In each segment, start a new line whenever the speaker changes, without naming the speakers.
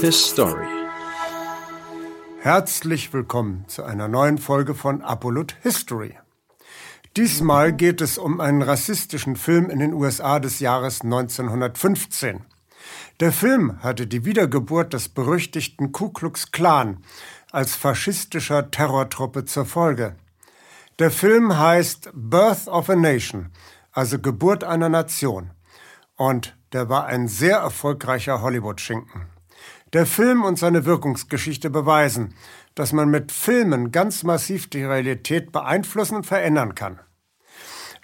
His Story.
Herzlich willkommen zu einer neuen Folge von Apollut History. Diesmal geht es um einen rassistischen Film in den USA des Jahres 1915. Der Film hatte die Wiedergeburt des berüchtigten Ku Klux Klan als faschistischer Terrortruppe zur Folge. Der Film heißt Birth of a Nation, also Geburt einer Nation. Und der war ein sehr erfolgreicher Hollywood-Schinken. Der Film und seine Wirkungsgeschichte beweisen, dass man mit Filmen ganz massiv die Realität beeinflussen und verändern kann.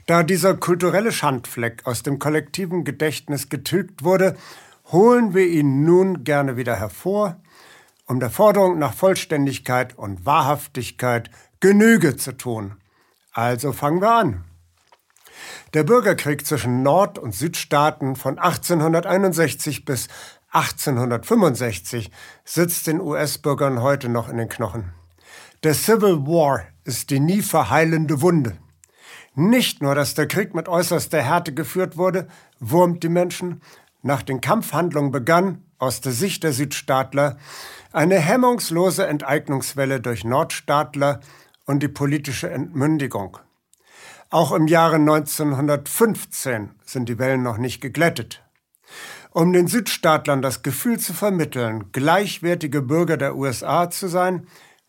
Da dieser kulturelle Schandfleck aus dem kollektiven Gedächtnis getilgt wurde, holen wir ihn nun gerne wieder hervor, um der Forderung nach Vollständigkeit und Wahrhaftigkeit Genüge zu tun. Also fangen wir an. Der Bürgerkrieg zwischen Nord- und Südstaaten von 1861 bis 1865 sitzt den US-Bürgern heute noch in den Knochen. Der Civil War ist die nie verheilende Wunde. Nicht nur, dass der Krieg mit äußerster Härte geführt wurde, wurmt die Menschen, nach den Kampfhandlungen begann, aus der Sicht der Südstaatler, eine hemmungslose Enteignungswelle durch Nordstaatler und die politische Entmündigung. Auch im Jahre 1915 sind die Wellen noch nicht geglättet. Um den Südstaatlern das Gefühl zu vermitteln, gleichwertige Bürger der USA zu sein,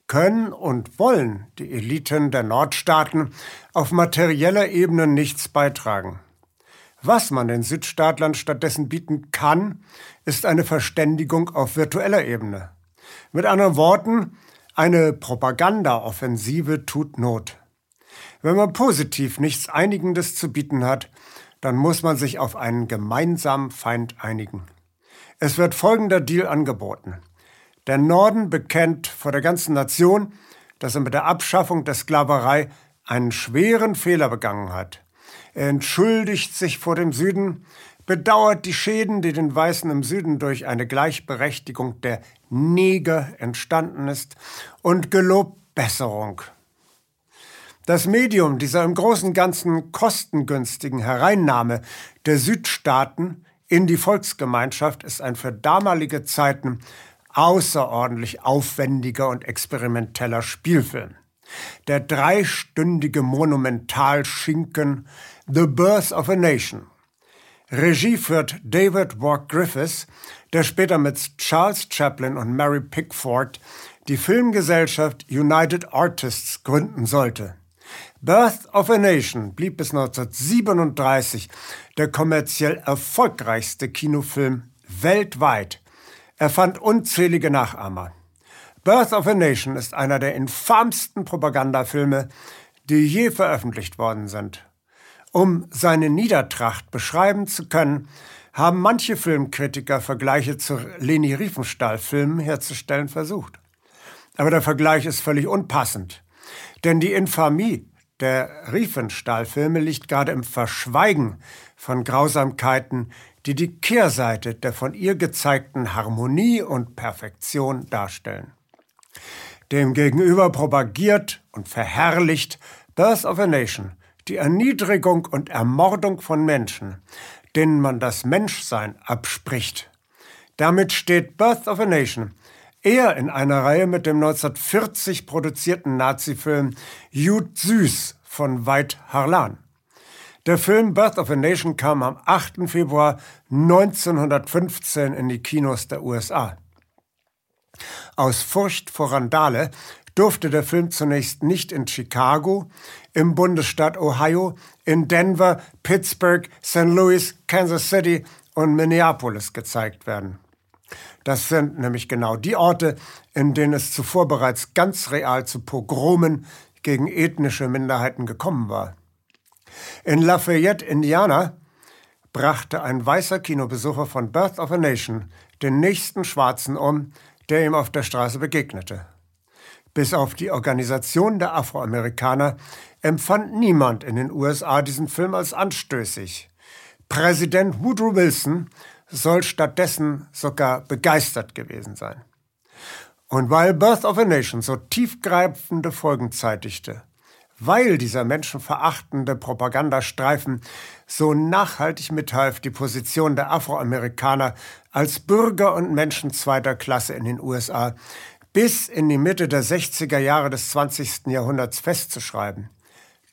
können und wollen die Eliten der Nordstaaten auf materieller Ebene nichts beitragen. Was man den Südstaatlern stattdessen bieten kann, ist eine Verständigung auf virtueller Ebene. Mit anderen Worten, eine Propagandaoffensive tut Not. Wenn man positiv nichts Einigendes zu bieten hat, dann muss man sich auf einen gemeinsamen Feind einigen. Es wird folgender Deal angeboten. Der Norden bekennt vor der ganzen Nation, dass er mit der Abschaffung der Sklaverei einen schweren Fehler begangen hat. Er entschuldigt sich vor dem Süden, bedauert die Schäden, die den Weißen im Süden durch eine Gleichberechtigung der Neger entstanden ist, und gelobt Besserung das Medium dieser im Großen Ganzen kostengünstigen Hereinnahme der Südstaaten in die Volksgemeinschaft ist ein für damalige Zeiten außerordentlich aufwendiger und experimenteller Spielfilm. Der dreistündige Monumentalschinken The Birth of a Nation. Regie führt David Walk Griffiths, der später mit Charles Chaplin und Mary Pickford die Filmgesellschaft United Artists gründen sollte. Birth of a Nation blieb bis 1937 der kommerziell erfolgreichste Kinofilm weltweit. Er fand unzählige Nachahmer. Birth of a Nation ist einer der infamsten Propagandafilme, die je veröffentlicht worden sind. Um seine Niedertracht beschreiben zu können, haben manche Filmkritiker Vergleiche zu Leni Riefenstahl-Filmen herzustellen versucht. Aber der Vergleich ist völlig unpassend. Denn die Infamie der Riefenstahl-Filme liegt gerade im Verschweigen von Grausamkeiten, die die Kehrseite der von ihr gezeigten Harmonie und Perfektion darstellen. Demgegenüber propagiert und verherrlicht Birth of a Nation die Erniedrigung und Ermordung von Menschen, denen man das Menschsein abspricht. Damit steht Birth of a Nation eher in einer Reihe mit dem 1940 produzierten Nazifilm Jud Süß von Veit Harlan. Der Film Birth of a Nation kam am 8. Februar 1915 in die Kinos der USA. Aus Furcht vor Randale durfte der Film zunächst nicht in Chicago, im Bundesstaat Ohio, in Denver, Pittsburgh, St. Louis, Kansas City und Minneapolis gezeigt werden. Das sind nämlich genau die Orte, in denen es zuvor bereits ganz real zu Pogromen gegen ethnische Minderheiten gekommen war. In Lafayette, Indiana, brachte ein weißer Kinobesucher von Birth of a Nation den nächsten Schwarzen um, der ihm auf der Straße begegnete. Bis auf die Organisation der Afroamerikaner empfand niemand in den USA diesen Film als anstößig. Präsident Woodrow Wilson soll stattdessen sogar begeistert gewesen sein. Und weil Birth of a Nation so tiefgreifende Folgen zeitigte, weil dieser menschenverachtende Propagandastreifen so nachhaltig mithalf, die Position der Afroamerikaner als Bürger und Menschen zweiter Klasse in den USA bis in die Mitte der 60er Jahre des 20. Jahrhunderts festzuschreiben.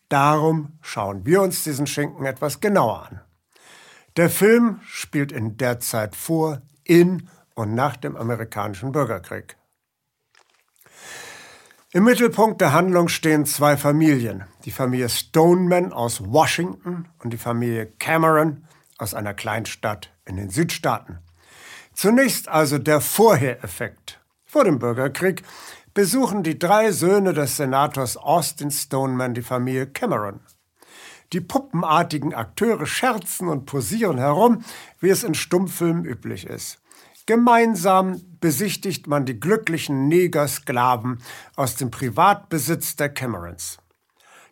Darum schauen wir uns diesen Schinken etwas genauer an. Der Film spielt in der Zeit vor, in und nach dem amerikanischen Bürgerkrieg. Im Mittelpunkt der Handlung stehen zwei Familien. Die Familie Stoneman aus Washington und die Familie Cameron aus einer Kleinstadt in den Südstaaten. Zunächst also der Vorhereffekt. Vor dem Bürgerkrieg besuchen die drei Söhne des Senators Austin Stoneman die Familie Cameron. Die puppenartigen Akteure scherzen und posieren herum, wie es in Stummfilmen üblich ist. Gemeinsam besichtigt man die glücklichen Negersklaven aus dem Privatbesitz der Camerons.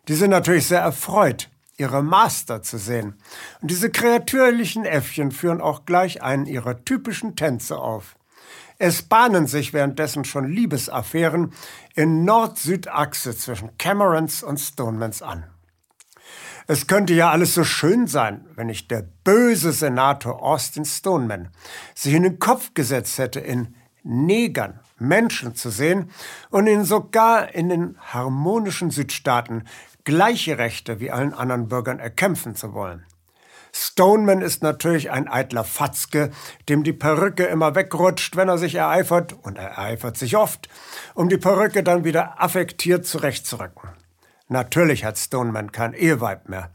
Die sind natürlich sehr erfreut, ihre Master zu sehen. Und diese kreatürlichen Äffchen führen auch gleich einen ihrer typischen Tänze auf. Es bahnen sich währenddessen schon Liebesaffären in Nord-Süd-Achse zwischen Camerons und Stonemans an. Es könnte ja alles so schön sein, wenn nicht der böse Senator Austin Stoneman sich in den Kopf gesetzt hätte, in Negern Menschen zu sehen und ihnen sogar in den harmonischen Südstaaten gleiche Rechte wie allen anderen Bürgern erkämpfen zu wollen. Stoneman ist natürlich ein eitler Fatzke, dem die Perücke immer wegrutscht, wenn er sich ereifert, und er ereifert sich oft, um die Perücke dann wieder affektiert zurechtzurücken. Natürlich hat Stoneman kein Eheweib mehr.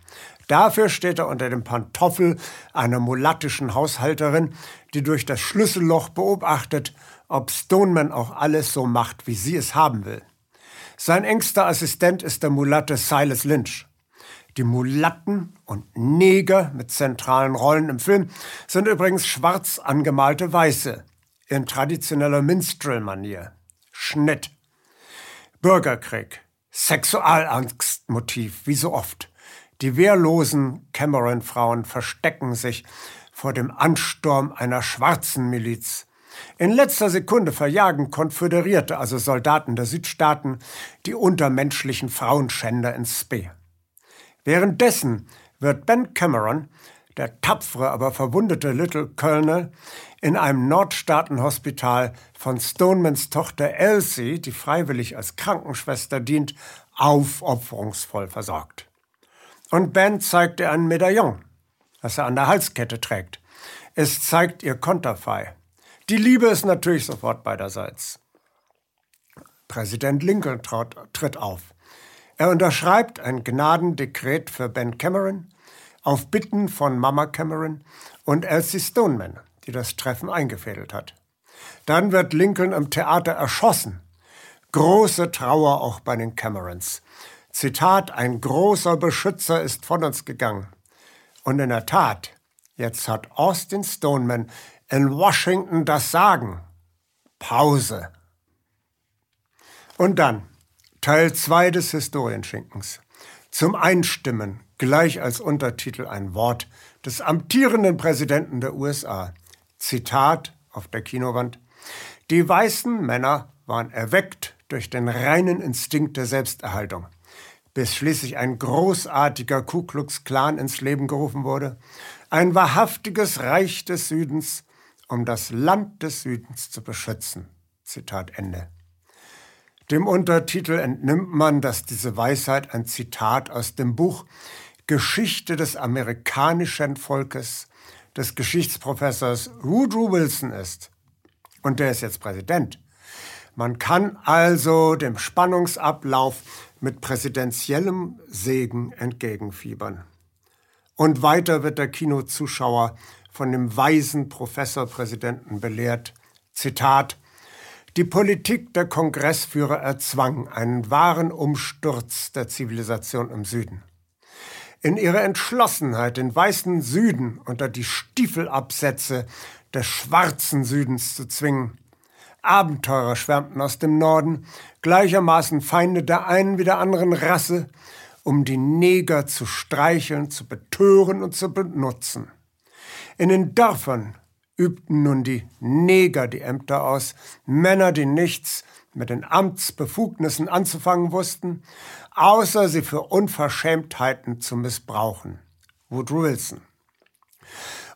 Dafür steht er unter dem Pantoffel einer mulattischen Haushalterin, die durch das Schlüsselloch beobachtet, ob Stoneman auch alles so macht, wie sie es haben will. Sein engster Assistent ist der Mulatte Silas Lynch. Die Mulatten und Neger mit zentralen Rollen im Film sind übrigens schwarz angemalte Weiße in traditioneller Minstrel-Manier. Schnitt. Bürgerkrieg. Sexualangstmotiv, wie so oft. Die wehrlosen Cameron-Frauen verstecken sich vor dem Ansturm einer schwarzen Miliz. In letzter Sekunde verjagen Konföderierte, also Soldaten der Südstaaten, die untermenschlichen Frauenschänder ins Spee. Währenddessen wird Ben Cameron, der tapfere, aber verwundete Little Colonel, in einem Nordstaatenhospital von Stonemans Tochter Elsie, die freiwillig als Krankenschwester dient, aufopferungsvoll versorgt. Und Ben zeigt ihr ein Medaillon, das er an der Halskette trägt. Es zeigt ihr Konterfei. Die Liebe ist natürlich sofort beiderseits. Präsident Lincoln traut, tritt auf. Er unterschreibt ein Gnadendekret für Ben Cameron auf Bitten von Mama Cameron und Elsie Stoneman die das Treffen eingefädelt hat. Dann wird Lincoln im Theater erschossen. Große Trauer auch bei den Camerons. Zitat, ein großer Beschützer ist von uns gegangen. Und in der Tat, jetzt hat Austin Stoneman in Washington das Sagen. Pause. Und dann Teil 2 des Historienschinkens. Zum Einstimmen, gleich als Untertitel ein Wort des amtierenden Präsidenten der USA, Zitat auf der Kinowand, die weißen Männer waren erweckt durch den reinen Instinkt der Selbsterhaltung, bis schließlich ein großartiger Ku Klux Klan ins Leben gerufen wurde, ein wahrhaftiges Reich des Südens, um das Land des Südens zu beschützen. Zitat Ende. Dem Untertitel entnimmt man, dass diese Weisheit ein Zitat aus dem Buch Geschichte des amerikanischen Volkes des Geschichtsprofessors Woodrow Wilson ist. Und der ist jetzt Präsident. Man kann also dem Spannungsablauf mit präsidentiellem Segen entgegenfiebern. Und weiter wird der Kinozuschauer von dem weisen Professorpräsidenten belehrt. Zitat Die Politik der Kongressführer erzwang einen wahren Umsturz der Zivilisation im Süden in ihrer Entschlossenheit den weißen Süden unter die Stiefelabsätze des schwarzen Südens zu zwingen. Abenteurer schwärmten aus dem Norden, gleichermaßen Feinde der einen wie der anderen Rasse, um die Neger zu streicheln, zu betören und zu benutzen. In den Dörfern übten nun die Neger die Ämter aus, Männer, die nichts mit den Amtsbefugnissen anzufangen wussten, außer sie für Unverschämtheiten zu missbrauchen. Woodrow Wilson.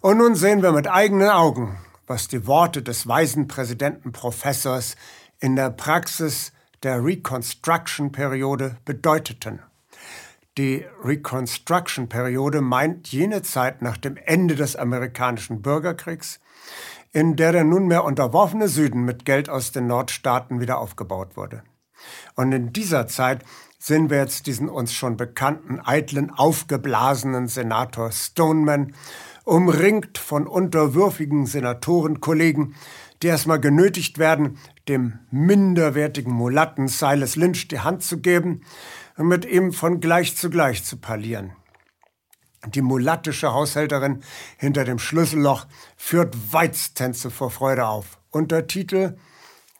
Und nun sehen wir mit eigenen Augen, was die Worte des weisen Präsidentenprofessors in der Praxis der Reconstruction-Periode bedeuteten. Die Reconstruction-Periode meint jene Zeit nach dem Ende des amerikanischen Bürgerkriegs, in der der nunmehr unterworfene Süden mit Geld aus den Nordstaaten wieder aufgebaut wurde. Und in dieser Zeit sehen wir jetzt diesen uns schon bekannten, eitlen, aufgeblasenen Senator Stoneman, umringt von unterwürfigen Senatorenkollegen, die erstmal genötigt werden, dem minderwertigen Mulatten Silas Lynch die Hand zu geben und mit ihm von gleich zu gleich zu parlieren. Die mulattische Haushälterin hinter dem Schlüsselloch führt Weiztänze vor Freude auf. Untertitel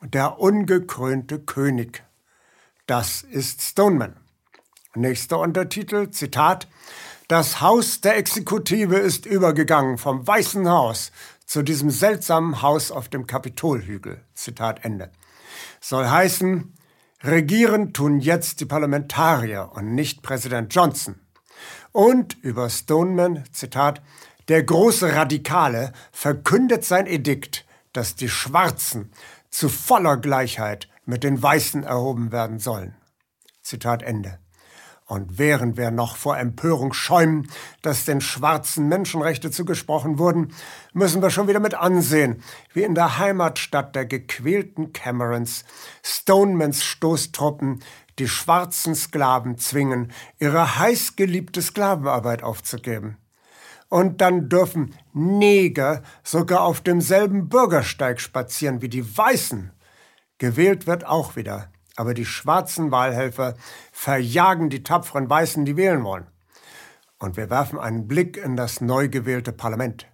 Der ungekrönte König. Das ist Stoneman. Nächster Untertitel, Zitat, Das Haus der Exekutive ist übergegangen vom Weißen Haus zu diesem seltsamen Haus auf dem Kapitolhügel. Zitat Ende. Soll heißen, regieren tun jetzt die Parlamentarier und nicht Präsident Johnson. Und über Stoneman, Zitat, der große Radikale verkündet sein Edikt, dass die Schwarzen zu voller Gleichheit mit den Weißen erhoben werden sollen. Zitat Ende. Und während wir noch vor Empörung schäumen, dass den schwarzen Menschenrechte zugesprochen wurden, müssen wir schon wieder mit ansehen, wie in der Heimatstadt der gequälten Camerons Stonemans Stoßtruppen die schwarzen Sklaven zwingen, ihre heißgeliebte Sklavenarbeit aufzugeben. Und dann dürfen Neger sogar auf demselben Bürgersteig spazieren wie die Weißen. Gewählt wird auch wieder, aber die schwarzen Wahlhelfer verjagen die tapferen Weißen, die wählen wollen. Und wir werfen einen Blick in das neu gewählte Parlament.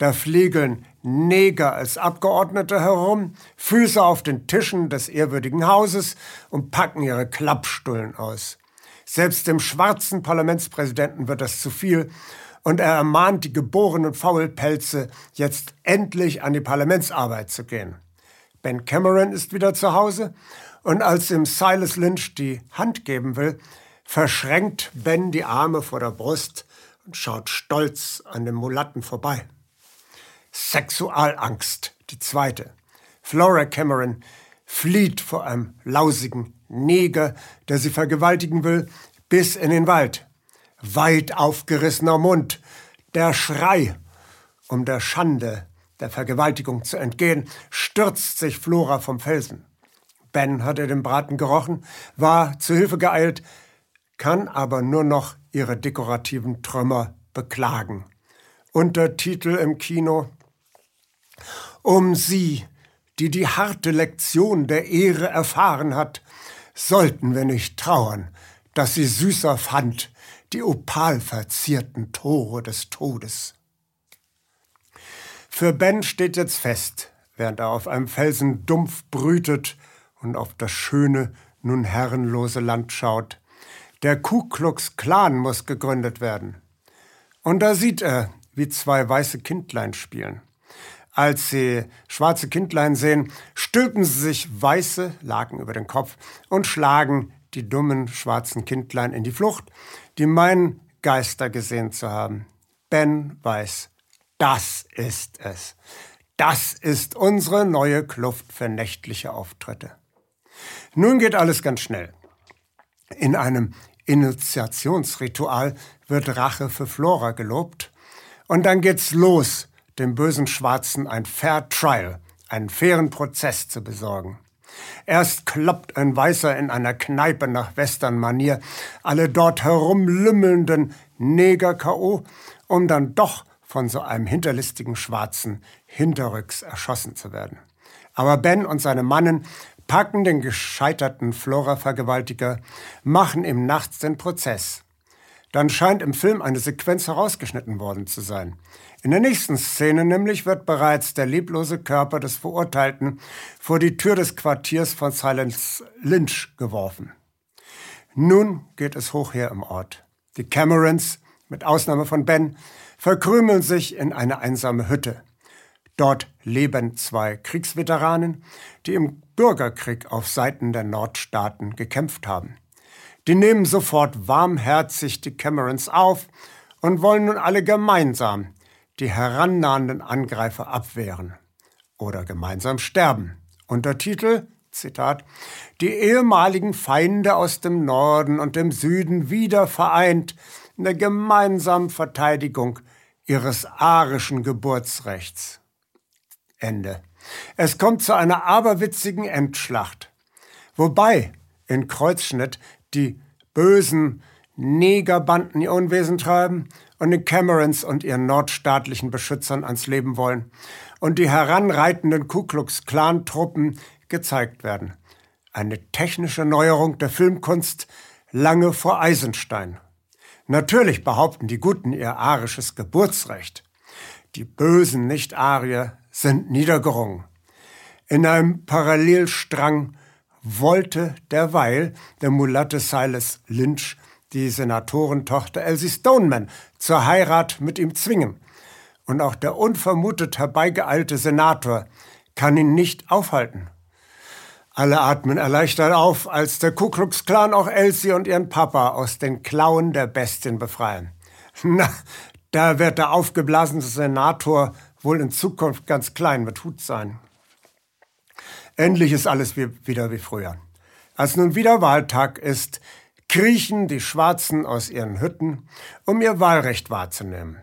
Da fliegeln Neger als Abgeordnete herum, Füße auf den Tischen des ehrwürdigen Hauses und packen ihre Klappstullen aus. Selbst dem schwarzen Parlamentspräsidenten wird das zu viel und er ermahnt die geborenen Faulpelze, jetzt endlich an die Parlamentsarbeit zu gehen. Ben Cameron ist wieder zu Hause und als ihm Silas Lynch die Hand geben will, verschränkt Ben die Arme vor der Brust und schaut stolz an dem Mulatten vorbei. Sexualangst, die zweite. Flora Cameron flieht vor einem lausigen Neger, der sie vergewaltigen will, bis in den Wald. Weit aufgerissener Mund, der Schrei, um der Schande der Vergewaltigung zu entgehen, stürzt sich Flora vom Felsen. Ben hatte den Braten gerochen, war zu Hilfe geeilt, kann aber nur noch ihre dekorativen Trümmer beklagen. Untertitel im Kino um sie, die die harte Lektion der Ehre erfahren hat, sollten wir nicht trauern, dass sie süßer fand die opalverzierten Tore des Todes. Für Ben steht jetzt fest, während er auf einem Felsen dumpf brütet und auf das schöne, nun herrenlose Land schaut. Der Ku Klux Klan muss gegründet werden. Und da sieht er, wie zwei weiße Kindlein spielen. Als sie schwarze Kindlein sehen, stülpen sie sich weiße Laken über den Kopf und schlagen die dummen schwarzen Kindlein in die Flucht, die meinen, Geister gesehen zu haben. Ben weiß, das ist es. Das ist unsere neue Kluft für nächtliche Auftritte. Nun geht alles ganz schnell. In einem Initiationsritual wird Rache für Flora gelobt und dann geht's los dem bösen Schwarzen ein Fair Trial, einen fairen Prozess zu besorgen. Erst kloppt ein Weißer in einer Kneipe nach Western-Manier alle dort herumlümmelnden Neger K.O., um dann doch von so einem hinterlistigen Schwarzen hinterrücks erschossen zu werden. Aber Ben und seine Mannen packen den gescheiterten Flora-Vergewaltiger, machen ihm nachts den Prozess. Dann scheint im Film eine Sequenz herausgeschnitten worden zu sein. In der nächsten Szene nämlich wird bereits der leblose Körper des Verurteilten vor die Tür des Quartiers von Silence Lynch geworfen. Nun geht es hoch her im Ort. Die Camerons, mit Ausnahme von Ben, verkrümeln sich in eine einsame Hütte. Dort leben zwei Kriegsveteranen, die im Bürgerkrieg auf Seiten der Nordstaaten gekämpft haben. Die nehmen sofort warmherzig die Camerons auf und wollen nun alle gemeinsam die herannahenden Angreifer abwehren oder gemeinsam sterben. Untertitel Zitat, die ehemaligen Feinde aus dem Norden und dem Süden wieder vereint in der gemeinsamen Verteidigung ihres arischen Geburtsrechts. Ende. Es kommt zu einer aberwitzigen Endschlacht, wobei in Kreuzschnitt die bösen Negerbanden ihr Unwesen treiben und den Camerons und ihren nordstaatlichen Beschützern ans Leben wollen und die heranreitenden Ku Klux Klan Truppen gezeigt werden. Eine technische Neuerung der Filmkunst lange vor Eisenstein. Natürlich behaupten die Guten ihr arisches Geburtsrecht. Die bösen Nicht-Arier sind niedergerungen. In einem Parallelstrang wollte derweil der Mulatte Silas Lynch die Senatorentochter Elsie Stoneman zur Heirat mit ihm zwingen. Und auch der unvermutet herbeigeeilte Senator kann ihn nicht aufhalten. Alle atmen erleichtert auf, als der Ku Klux Klan auch Elsie und ihren Papa aus den Klauen der Bestien befreien. Na, da wird der aufgeblasene Senator wohl in Zukunft ganz klein mit Hut sein. Endlich ist alles wie, wieder wie früher. Als nun wieder Wahltag ist, kriechen die Schwarzen aus ihren Hütten, um ihr Wahlrecht wahrzunehmen.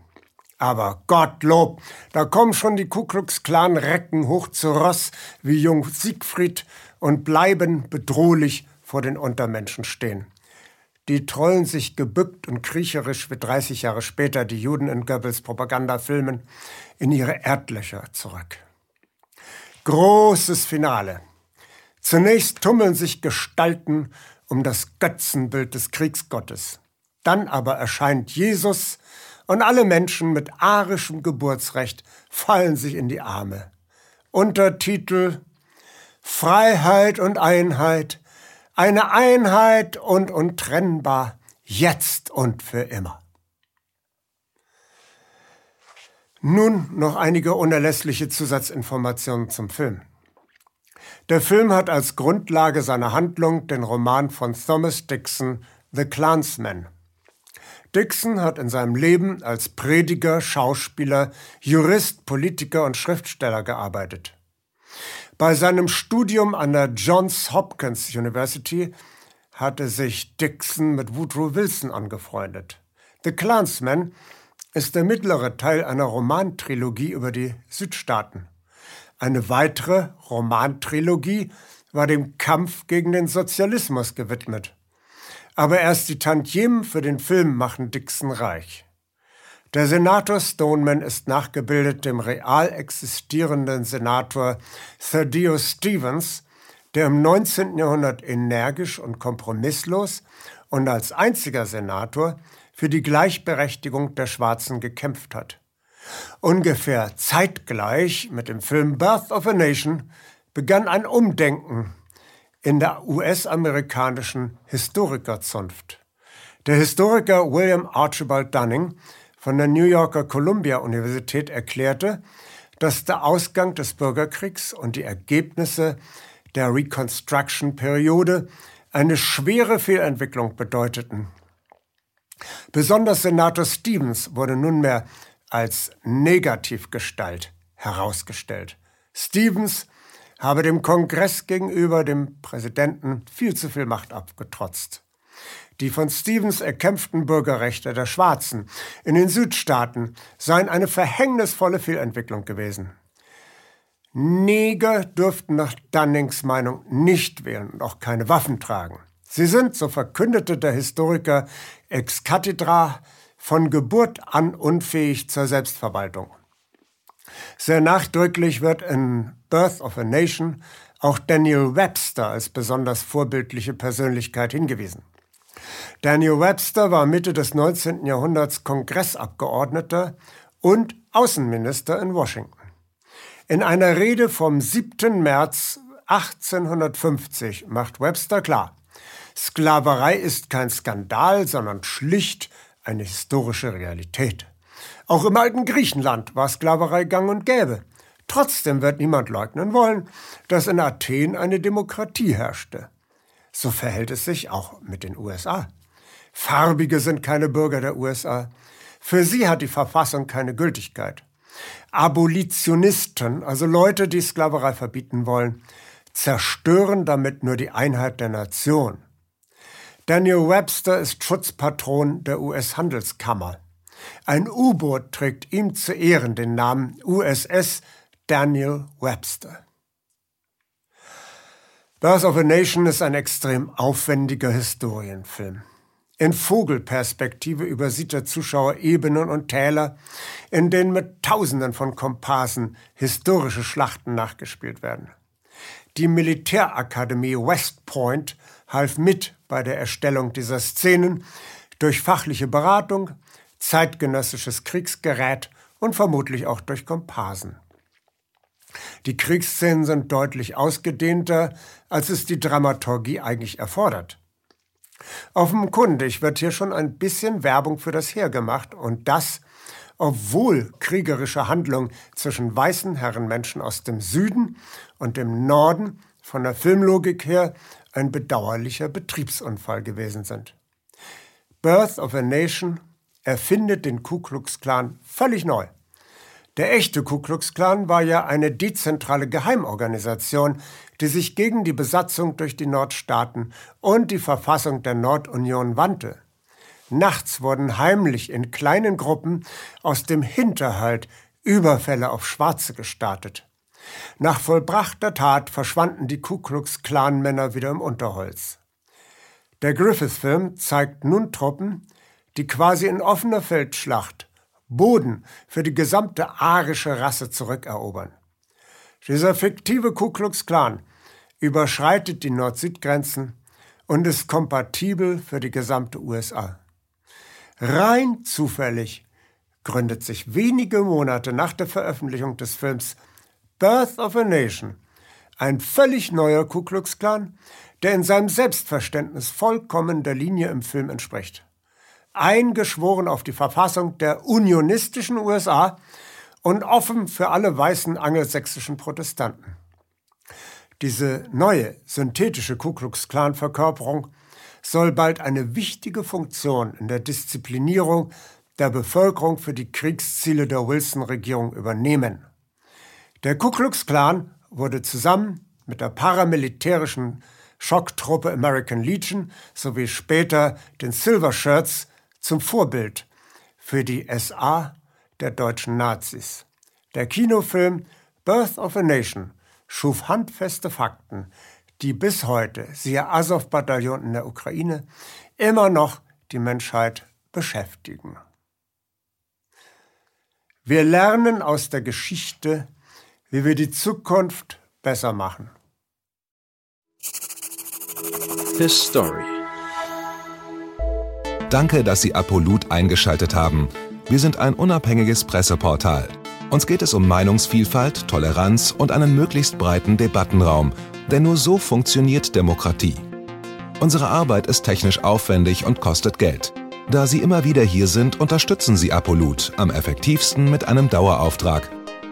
Aber Gottlob, da kommen schon die Ku Klux Klan Recken hoch zu Ross wie Jung Siegfried und bleiben bedrohlich vor den Untermenschen stehen. Die trollen sich gebückt und kriecherisch wie 30 Jahre später die Juden in Goebbels Propagandafilmen in ihre Erdlöcher zurück. Großes Finale. Zunächst tummeln sich Gestalten um das Götzenbild des Kriegsgottes. Dann aber erscheint Jesus und alle Menschen mit arischem Geburtsrecht fallen sich in die Arme. Untertitel Freiheit und Einheit, eine Einheit und untrennbar, jetzt und für immer. Nun noch einige unerlässliche Zusatzinformationen zum Film. Der Film hat als Grundlage seiner Handlung den Roman von Thomas Dixon The Clansman. Dixon hat in seinem Leben als Prediger, Schauspieler, Jurist, Politiker und Schriftsteller gearbeitet. Bei seinem Studium an der Johns Hopkins University hatte sich Dixon mit Woodrow Wilson angefreundet. The Clansman ist der mittlere Teil einer Romantrilogie über die Südstaaten. Eine weitere Romantrilogie war dem Kampf gegen den Sozialismus gewidmet. Aber erst die Tantiemen für den Film machen Dixon reich. Der Senator Stoneman ist nachgebildet dem real existierenden Senator Thaddeus Stevens, der im 19. Jahrhundert energisch und kompromisslos und als einziger Senator für die Gleichberechtigung der Schwarzen gekämpft hat. Ungefähr zeitgleich mit dem Film Birth of a Nation begann ein Umdenken in der US-amerikanischen Historikerzunft. Der Historiker William Archibald Dunning von der New Yorker Columbia Universität erklärte, dass der Ausgang des Bürgerkriegs und die Ergebnisse der Reconstruction-Periode eine schwere Fehlentwicklung bedeuteten. Besonders Senator Stevens wurde nunmehr als Negativgestalt herausgestellt. Stevens habe dem Kongress gegenüber dem Präsidenten viel zu viel Macht abgetrotzt. Die von Stevens erkämpften Bürgerrechte der Schwarzen in den Südstaaten seien eine verhängnisvolle Fehlentwicklung gewesen. Neger dürften nach Dunnings Meinung nicht wählen und auch keine Waffen tragen. Sie sind, so verkündete der Historiker ex cathedra, von Geburt an unfähig zur Selbstverwaltung. Sehr nachdrücklich wird in Birth of a Nation auch Daniel Webster als besonders vorbildliche Persönlichkeit hingewiesen. Daniel Webster war Mitte des 19. Jahrhunderts Kongressabgeordneter und Außenminister in Washington. In einer Rede vom 7. März 1850 macht Webster klar, Sklaverei ist kein Skandal, sondern schlicht eine historische Realität. Auch im alten Griechenland war Sklaverei gang und gäbe. Trotzdem wird niemand leugnen wollen, dass in Athen eine Demokratie herrschte. So verhält es sich auch mit den USA. Farbige sind keine Bürger der USA. Für sie hat die Verfassung keine Gültigkeit. Abolitionisten, also Leute, die Sklaverei verbieten wollen, zerstören damit nur die Einheit der Nation. Daniel Webster ist Schutzpatron der US-Handelskammer. Ein U-Boot trägt ihm zu Ehren den Namen USS Daniel Webster. Birth of a Nation ist ein extrem aufwendiger Historienfilm. In Vogelperspektive übersieht der Zuschauer Ebenen und Täler, in denen mit Tausenden von Komparsen historische Schlachten nachgespielt werden. Die Militärakademie West Point half mit bei der Erstellung dieser Szenen durch fachliche Beratung, zeitgenössisches Kriegsgerät und vermutlich auch durch Komparsen. Die Kriegsszenen sind deutlich ausgedehnter, als es die Dramaturgie eigentlich erfordert. Offenkundig wird hier schon ein bisschen Werbung für das Heer gemacht und das, obwohl kriegerische Handlungen zwischen weißen Herrenmenschen aus dem Süden und dem Norden von der Filmlogik her ein bedauerlicher Betriebsunfall gewesen sind. Birth of a Nation erfindet den Ku Klux Klan völlig neu. Der echte Ku Klux Klan war ja eine dezentrale Geheimorganisation, die sich gegen die Besatzung durch die Nordstaaten und die Verfassung der Nordunion wandte. Nachts wurden heimlich in kleinen Gruppen aus dem Hinterhalt Überfälle auf Schwarze gestartet. Nach vollbrachter Tat verschwanden die Ku Klux Klan Männer wieder im Unterholz. Der Griffith-Film zeigt nun Truppen, die quasi in offener Feldschlacht Boden für die gesamte arische Rasse zurückerobern. Dieser fiktive Ku Klux Klan überschreitet die Nord-Süd-Grenzen und ist kompatibel für die gesamte USA. Rein zufällig gründet sich wenige Monate nach der Veröffentlichung des Films Birth of a Nation ein völlig neuer Ku Klux Klan, der in seinem Selbstverständnis vollkommen der Linie im Film entspricht eingeschworen auf die Verfassung der unionistischen USA und offen für alle weißen angelsächsischen Protestanten. Diese neue synthetische Ku Klux Klan Verkörperung soll bald eine wichtige Funktion in der Disziplinierung der Bevölkerung für die Kriegsziele der Wilson-Regierung übernehmen. Der Ku Klux Klan wurde zusammen mit der paramilitärischen Schocktruppe American Legion sowie später den Silver Shirts zum Vorbild für die SA der deutschen Nazis. Der Kinofilm Birth of a Nation schuf handfeste Fakten, die bis heute, siehe Azov-Bataillon in der Ukraine, immer noch die Menschheit beschäftigen. Wir lernen aus der Geschichte, wie wir die Zukunft besser machen.
His Story Danke, dass Sie Apolut eingeschaltet haben. Wir sind ein unabhängiges Presseportal. Uns geht es um Meinungsvielfalt, Toleranz und einen möglichst breiten Debattenraum, denn nur so funktioniert Demokratie. Unsere Arbeit ist technisch aufwendig und kostet Geld. Da Sie immer wieder hier sind, unterstützen Sie Apolut am effektivsten mit einem Dauerauftrag.